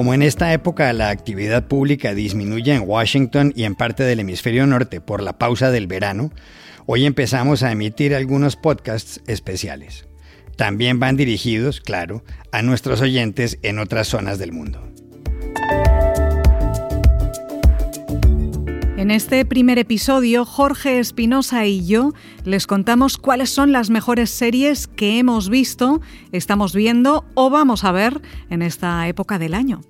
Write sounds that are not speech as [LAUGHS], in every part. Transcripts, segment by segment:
Como en esta época la actividad pública disminuye en Washington y en parte del hemisferio norte por la pausa del verano, hoy empezamos a emitir algunos podcasts especiales. También van dirigidos, claro, a nuestros oyentes en otras zonas del mundo. En este primer episodio, Jorge Espinosa y yo les contamos cuáles son las mejores series que hemos visto, estamos viendo o vamos a ver en esta época del año.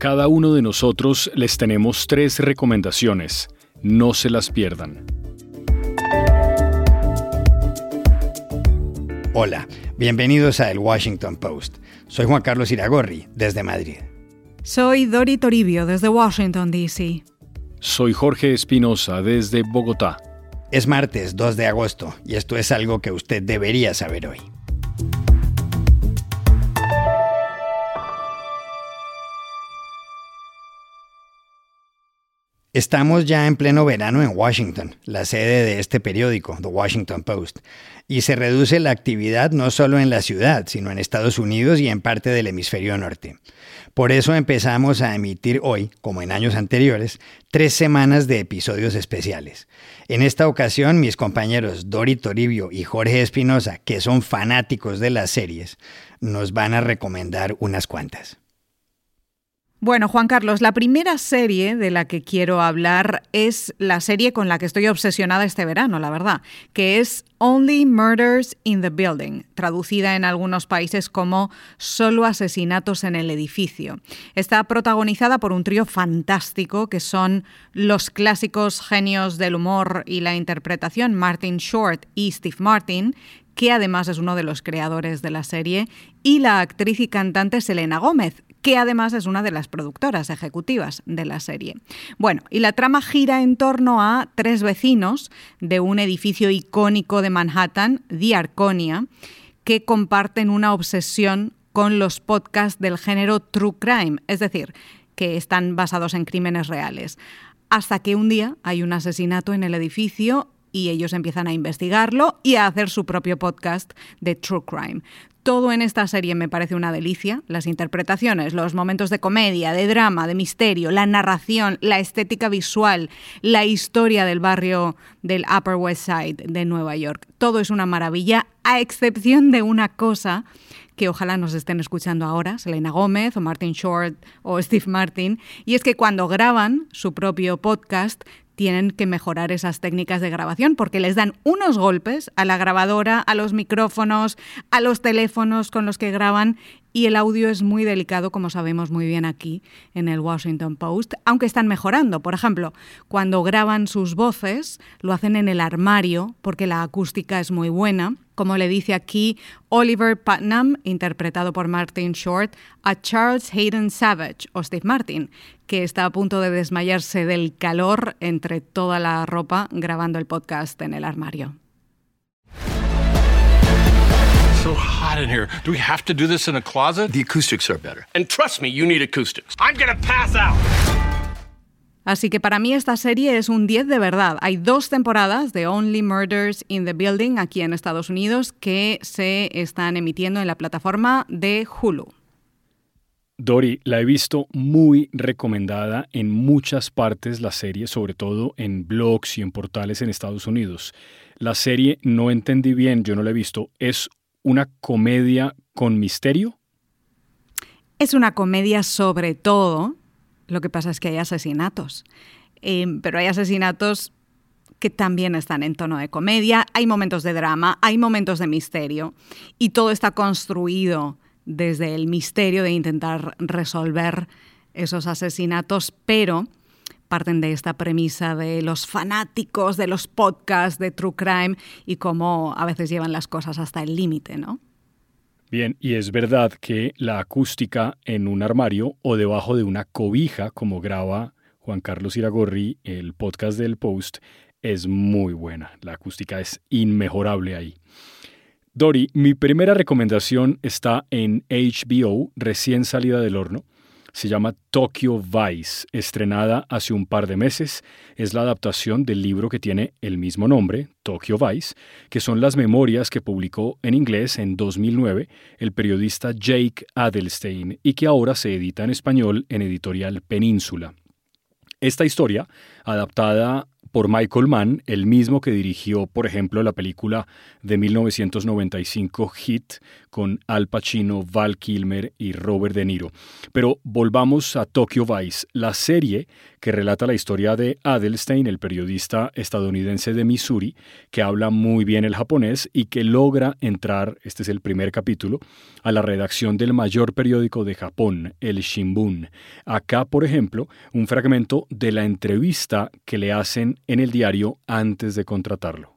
Cada uno de nosotros les tenemos tres recomendaciones. No se las pierdan. Hola, bienvenidos a El Washington Post. Soy Juan Carlos Iragorri, desde Madrid. Soy Dori Toribio, desde Washington, D.C. Soy Jorge Espinosa desde Bogotá. Es martes 2 de agosto y esto es algo que usted debería saber hoy. Estamos ya en pleno verano en Washington, la sede de este periódico, The Washington Post, y se reduce la actividad no solo en la ciudad, sino en Estados Unidos y en parte del hemisferio norte. Por eso empezamos a emitir hoy, como en años anteriores, tres semanas de episodios especiales. En esta ocasión, mis compañeros Dori Toribio y Jorge Espinosa, que son fanáticos de las series, nos van a recomendar unas cuantas. Bueno, Juan Carlos, la primera serie de la que quiero hablar es la serie con la que estoy obsesionada este verano, la verdad, que es Only Murders in the Building, traducida en algunos países como Solo asesinatos en el edificio. Está protagonizada por un trío fantástico que son los clásicos genios del humor y la interpretación Martin Short y Steve Martin, que además es uno de los creadores de la serie, y la actriz y cantante Selena Gómez, que además es una de las productoras ejecutivas de la serie. Bueno, y la trama gira en torno a tres vecinos de un edificio icónico de Manhattan, The Arconia, que comparten una obsesión con los podcasts del género True Crime, es decir, que están basados en crímenes reales. Hasta que un día hay un asesinato en el edificio y ellos empiezan a investigarlo y a hacer su propio podcast de True Crime. Todo en esta serie me parece una delicia. Las interpretaciones, los momentos de comedia, de drama, de misterio, la narración, la estética visual, la historia del barrio del Upper West Side de Nueva York. Todo es una maravilla, a excepción de una cosa que ojalá nos estén escuchando ahora, Selena Gómez o Martin Short o Steve Martin, y es que cuando graban su propio podcast tienen que mejorar esas técnicas de grabación porque les dan unos golpes a la grabadora, a los micrófonos, a los teléfonos con los que graban y el audio es muy delicado, como sabemos muy bien aquí en el Washington Post, aunque están mejorando. Por ejemplo, cuando graban sus voces, lo hacen en el armario porque la acústica es muy buena. Como le dice aquí Oliver Putnam, interpretado por Martin Short, a Charles Hayden Savage o Steve Martin, que está a punto de desmayarse del calor entre toda la ropa grabando el podcast en el armario. so hot in here. Do we have to do this in a closet? The acoustics are better. And trust me, you need acoustics. I'm gonna pass out. Así que para mí esta serie es un 10 de verdad. Hay dos temporadas de Only Murders in the Building aquí en Estados Unidos que se están emitiendo en la plataforma de Hulu. Dori, la he visto muy recomendada en muchas partes la serie, sobre todo en blogs y en portales en Estados Unidos. La serie no entendí bien, yo no la he visto. ¿Es una comedia con misterio? Es una comedia sobre todo. Lo que pasa es que hay asesinatos. Eh, pero hay asesinatos que también están en tono de comedia. Hay momentos de drama, hay momentos de misterio. Y todo está construido desde el misterio de intentar resolver esos asesinatos, pero parten de esta premisa de los fanáticos de los podcasts de True Crime y cómo a veces llevan las cosas hasta el límite, ¿no? Bien, y es verdad que la acústica en un armario o debajo de una cobija, como graba Juan Carlos Iragorri, el podcast del Post, es muy buena. La acústica es inmejorable ahí. Dori, mi primera recomendación está en HBO, recién salida del horno. Se llama Tokyo Vice, estrenada hace un par de meses. Es la adaptación del libro que tiene el mismo nombre, Tokyo Vice, que son las memorias que publicó en inglés en 2009 el periodista Jake Adelstein y que ahora se edita en español en editorial Península. Esta historia, adaptada por Michael Mann, el mismo que dirigió, por ejemplo, la película de 1995 Hit con Al Pacino, Val Kilmer y Robert De Niro. Pero volvamos a Tokyo Vice, la serie que relata la historia de Adelstein, el periodista estadounidense de Missouri, que habla muy bien el japonés y que logra entrar, este es el primer capítulo, a la redacción del mayor periódico de Japón, el Shimbun. Acá, por ejemplo, un fragmento de la entrevista que le hacen en el diario antes de contratarlo.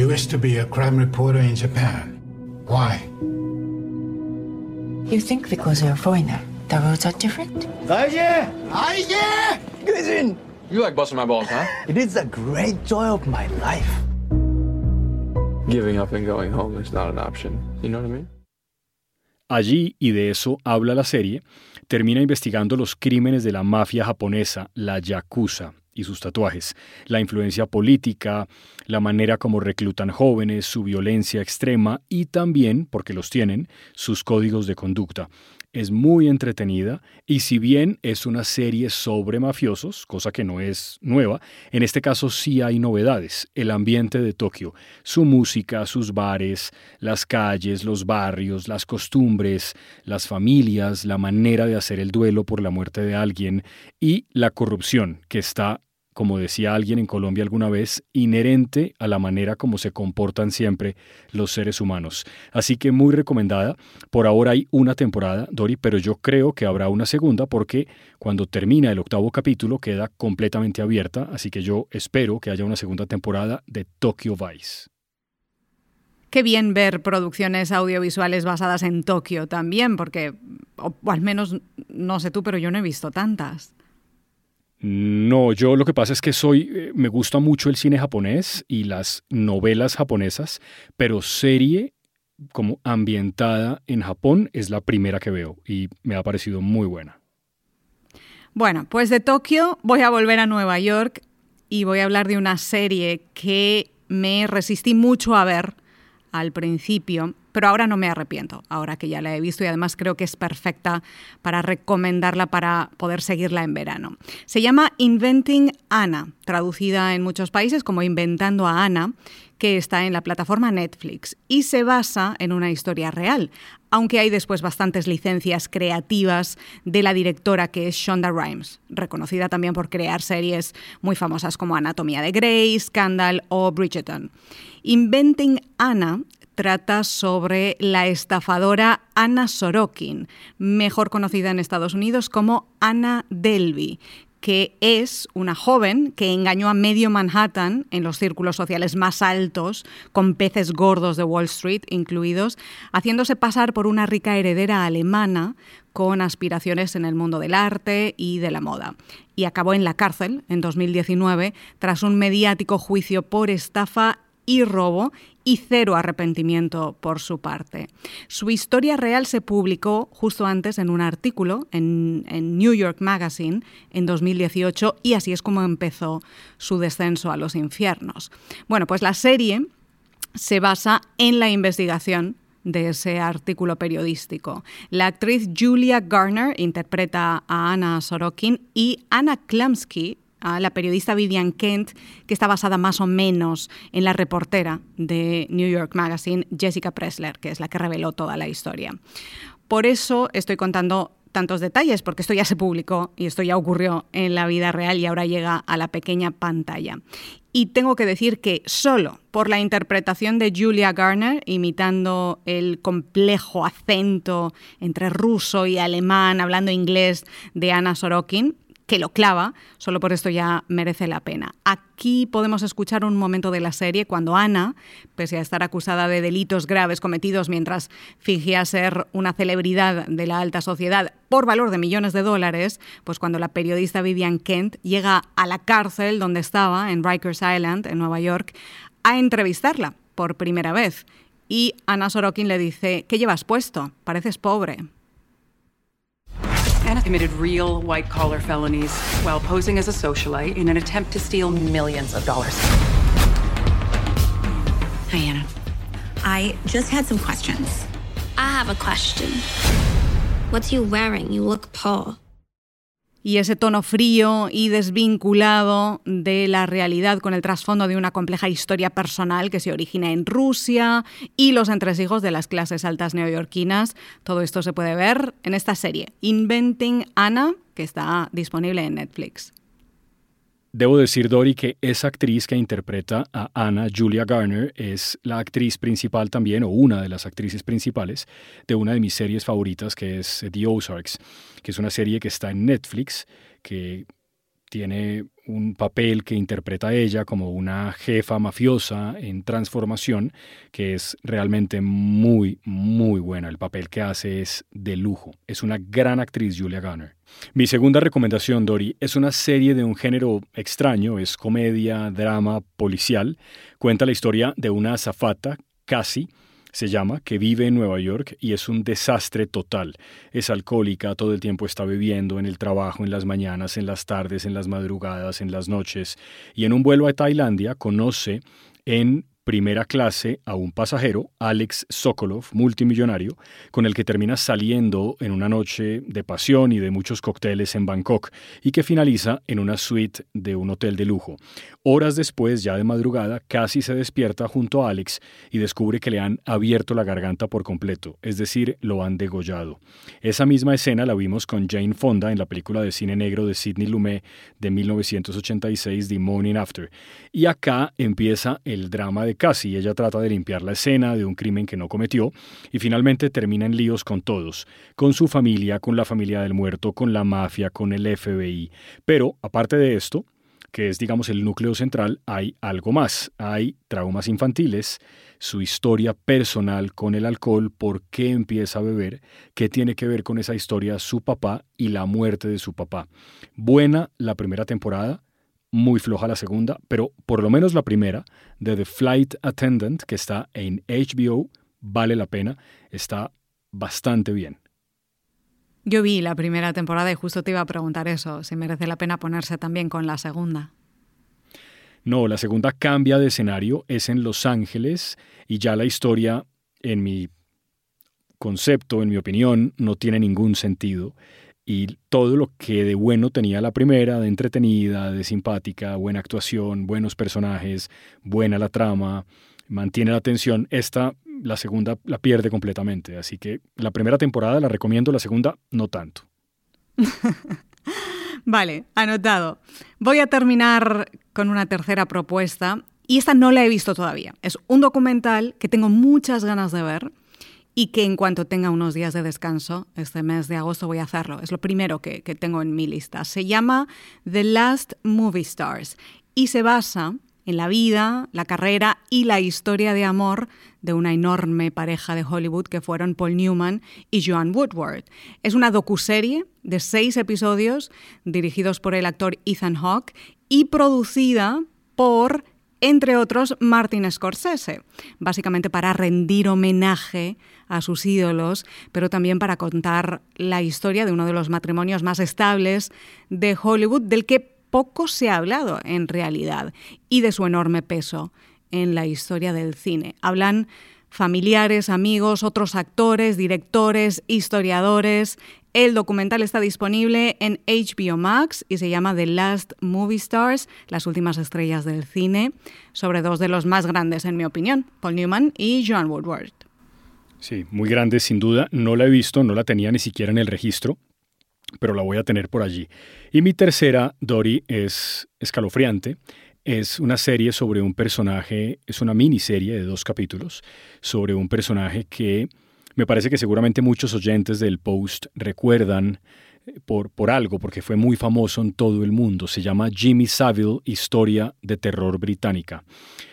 You wish to be a crime reporter in Japan. Why? You think because you're a foreigner, the rules are different? You like busting my balls, huh? It is a great joy of my life. Giving up and going home is not an option. You know what I mean? Allí, y de eso habla la serie, termina investigando los crímenes de la mafia japonesa, la Yakuza, y sus tatuajes, la influencia política, la manera como reclutan jóvenes, su violencia extrema y también, porque los tienen, sus códigos de conducta. Es muy entretenida y si bien es una serie sobre mafiosos, cosa que no es nueva, en este caso sí hay novedades. El ambiente de Tokio, su música, sus bares, las calles, los barrios, las costumbres, las familias, la manera de hacer el duelo por la muerte de alguien y la corrupción que está como decía alguien en Colombia alguna vez, inherente a la manera como se comportan siempre los seres humanos. Así que muy recomendada. Por ahora hay una temporada, Dori, pero yo creo que habrá una segunda porque cuando termina el octavo capítulo queda completamente abierta, así que yo espero que haya una segunda temporada de Tokyo Vice. Qué bien ver producciones audiovisuales basadas en Tokio también, porque, o, al menos, no sé tú, pero yo no he visto tantas. No, yo lo que pasa es que soy, eh, me gusta mucho el cine japonés y las novelas japonesas, pero serie como ambientada en Japón es la primera que veo y me ha parecido muy buena. Bueno, pues de Tokio voy a volver a Nueva York y voy a hablar de una serie que me resistí mucho a ver al principio, pero ahora no me arrepiento, ahora que ya la he visto y además creo que es perfecta para recomendarla para poder seguirla en verano. Se llama Inventing Anna, traducida en muchos países como Inventando a Ana, que está en la plataforma Netflix y se basa en una historia real, aunque hay después bastantes licencias creativas de la directora que es Shonda Rhimes, reconocida también por crear series muy famosas como Anatomía de Grey, Scandal o Bridgerton. Inventing Anna trata sobre la estafadora Anna Sorokin, mejor conocida en Estados Unidos como Anna Delvey, que es una joven que engañó a medio Manhattan en los círculos sociales más altos, con peces gordos de Wall Street incluidos, haciéndose pasar por una rica heredera alemana con aspiraciones en el mundo del arte y de la moda. Y acabó en la cárcel en 2019 tras un mediático juicio por estafa y robo y cero arrepentimiento por su parte. Su historia real se publicó justo antes en un artículo en, en, New York Magazine en 2018 y así es como empezó su descenso a los infiernos. Bueno, pues la serie se basa en la investigación de ese artículo periodístico. La actriz Julia Garner interpreta a Anna Sorokin y Anna Klamsky a la periodista Vivian Kent, que está basada más o menos en la reportera de New York Magazine, Jessica Pressler, que es la que reveló toda la historia. Por eso estoy contando tantos detalles, porque esto ya se publicó y esto ya ocurrió en la vida real y ahora llega a la pequeña pantalla. Y tengo que decir que solo por la interpretación de Julia Garner, imitando el complejo acento entre ruso y alemán, hablando inglés de Anna Sorokin, que lo clava, solo por esto ya merece la pena. Aquí podemos escuchar un momento de la serie cuando Ana, pese a estar acusada de delitos graves cometidos mientras fingía ser una celebridad de la alta sociedad por valor de millones de dólares, pues cuando la periodista Vivian Kent llega a la cárcel donde estaba, en Rikers Island, en Nueva York, a entrevistarla por primera vez y Anna Sorokin le dice, ¿qué llevas puesto? Pareces pobre. Anna committed real white collar felonies while posing as a socialite in an attempt to steal millions of dollars. Hi, Anna. I just had some questions. I have a question. What's you wearing? You look poor. Y ese tono frío y desvinculado de la realidad con el trasfondo de una compleja historia personal que se origina en Rusia y los entresijos de las clases altas neoyorquinas. Todo esto se puede ver en esta serie, Inventing Anna, que está disponible en Netflix. Debo decir, Dori, que esa actriz que interpreta a Anna, Julia Garner, es la actriz principal también, o una de las actrices principales, de una de mis series favoritas, que es The Ozarks, que es una serie que está en Netflix, que tiene un papel que interpreta ella como una jefa mafiosa en transformación, que es realmente muy, muy buena. El papel que hace es de lujo. Es una gran actriz, Julia Garner. Mi segunda recomendación, Dori, es una serie de un género extraño, es comedia, drama, policial. Cuenta la historia de una azafata, casi, se llama, que vive en Nueva York y es un desastre total. Es alcohólica, todo el tiempo está bebiendo en el trabajo, en las mañanas, en las tardes, en las madrugadas, en las noches. Y en un vuelo a Tailandia conoce en primera clase a un pasajero, Alex Sokolov, multimillonario, con el que termina saliendo en una noche de pasión y de muchos cócteles en Bangkok y que finaliza en una suite de un hotel de lujo. Horas después, ya de madrugada, casi se despierta junto a Alex y descubre que le han abierto la garganta por completo, es decir, lo han degollado. Esa misma escena la vimos con Jane Fonda en la película de cine negro de Sidney Lumet de 1986, The Morning After. Y acá empieza el drama de casi. Ella trata de limpiar la escena de un crimen que no cometió y finalmente termina en líos con todos, con su familia, con la familia del muerto, con la mafia, con el FBI. Pero, aparte de esto, que es digamos el núcleo central, hay algo más. Hay traumas infantiles, su historia personal con el alcohol, por qué empieza a beber, qué tiene que ver con esa historia su papá y la muerte de su papá. Buena la primera temporada, muy floja la segunda, pero por lo menos la primera, de The Flight Attendant, que está en HBO, vale la pena, está bastante bien. Yo vi la primera temporada y justo te iba a preguntar eso, si merece la pena ponerse también con la segunda. No, la segunda cambia de escenario, es en Los Ángeles y ya la historia, en mi concepto, en mi opinión, no tiene ningún sentido y todo lo que de bueno tenía la primera, de entretenida, de simpática, buena actuación, buenos personajes, buena la trama, mantiene la atención, esta, la segunda, la pierde completamente. Así que la primera temporada la recomiendo, la segunda no tanto. [LAUGHS] vale, anotado. Voy a terminar con una tercera propuesta y esta no la he visto todavía. Es un documental que tengo muchas ganas de ver y que en cuanto tenga unos días de descanso, este mes de agosto voy a hacerlo. Es lo primero que, tengo en mi lista. Se llama The Last Movie Stars y se basa en la vida, la carrera y la historia de amor de una enorme pareja de Hollywood que fueron Paul Newman y Joan Woodward. Es una docuserie de seis episodios dirigidos por el actor Ethan Hawke y producida por entre otros Martin Scorsese, básicamente para rendir homenaje a sus ídolos, pero también para contar la historia de uno de los matrimonios más estables de Hollywood, del que poco se ha hablado en realidad, y de su enorme peso en la historia del cine. Hablan familiares, amigos, otros actores, directores, historiadores, el documental está disponible en HBO Max y se llama The Last Movie Stars, las últimas estrellas del cine, sobre dos de los más grandes en mi opinión, Paul Newman y Joan Woodward. Sí, muy grande sin duda. No la he visto, no la tenía ni siquiera en el registro, pero la voy a tener por allí. Y mi tercera, Dory, es escalofriante. Es una serie sobre un personaje, es una miniserie de dos capítulos, sobre un personaje que me parece que seguramente muchos oyentes del Post recuerdan eh, por, por algo, porque fue muy famoso en todo el mundo. Se llama Jimmy Savile, Historia de Terror Británica.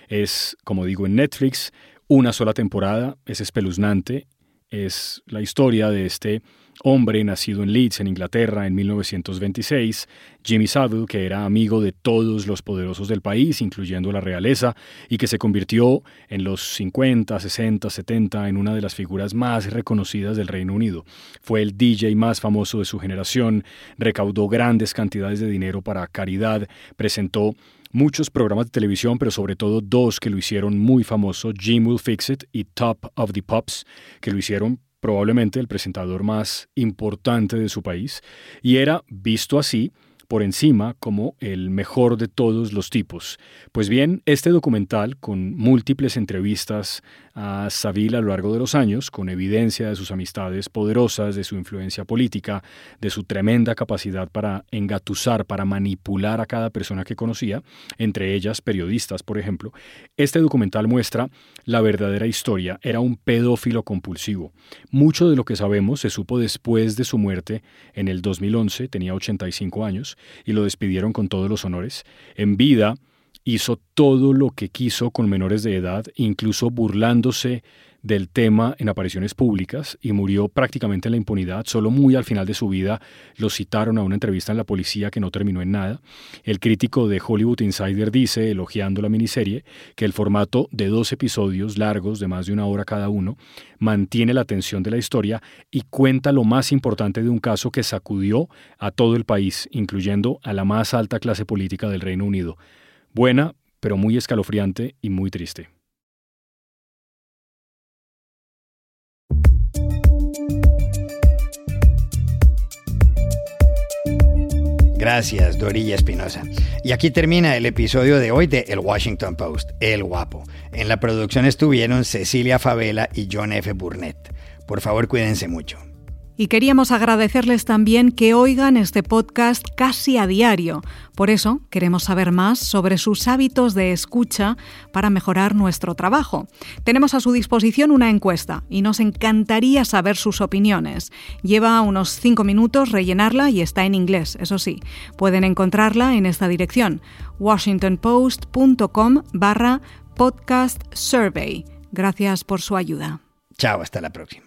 Es, como digo, en Netflix, una sola temporada, es espeluznante es la historia de este hombre nacido en Leeds, en Inglaterra, en 1926, Jimmy Savile, que era amigo de todos los poderosos del país, incluyendo la realeza, y que se convirtió en los 50, 60, 70 en una de las figuras más reconocidas del Reino Unido. Fue el DJ más famoso de su generación, recaudó grandes cantidades de dinero para caridad, presentó muchos programas de televisión, pero sobre todo dos que lo hicieron muy famoso, Jim Will Fix It y Top of the Pops, que lo hicieron probablemente el presentador más importante de su país, y era visto así por encima como el mejor de todos los tipos. Pues bien, este documental, con múltiples entrevistas a Savile a lo largo de los años, con evidencia de sus amistades poderosas, de su influencia política, de su tremenda capacidad para engatusar, para manipular a cada persona que conocía, entre ellas periodistas, por ejemplo, este documental muestra la verdadera historia. Era un pedófilo compulsivo. Mucho de lo que sabemos se supo después de su muerte en el 2011, tenía 85 años, y lo despidieron con todos los honores. En vida hizo todo lo que quiso con menores de edad, incluso burlándose del tema en apariciones públicas y murió prácticamente en la impunidad. Solo muy al final de su vida lo citaron a una entrevista en la policía que no terminó en nada. El crítico de Hollywood Insider dice, elogiando la miniserie, que el formato de dos episodios largos de más de una hora cada uno mantiene la atención de la historia y cuenta lo más importante de un caso que sacudió a todo el país, incluyendo a la más alta clase política del Reino Unido. Buena, pero muy escalofriante y muy triste. Gracias, Dorilla Espinosa. Y aquí termina el episodio de hoy de El Washington Post, El Guapo. En la producción estuvieron Cecilia Favela y John F. Burnett. Por favor, cuídense mucho. Y queríamos agradecerles también que oigan este podcast casi a diario. Por eso queremos saber más sobre sus hábitos de escucha para mejorar nuestro trabajo. Tenemos a su disposición una encuesta y nos encantaría saber sus opiniones. Lleva unos cinco minutos rellenarla y está en inglés, eso sí. Pueden encontrarla en esta dirección, washingtonpost.com barra podcast survey. Gracias por su ayuda. Chao, hasta la próxima.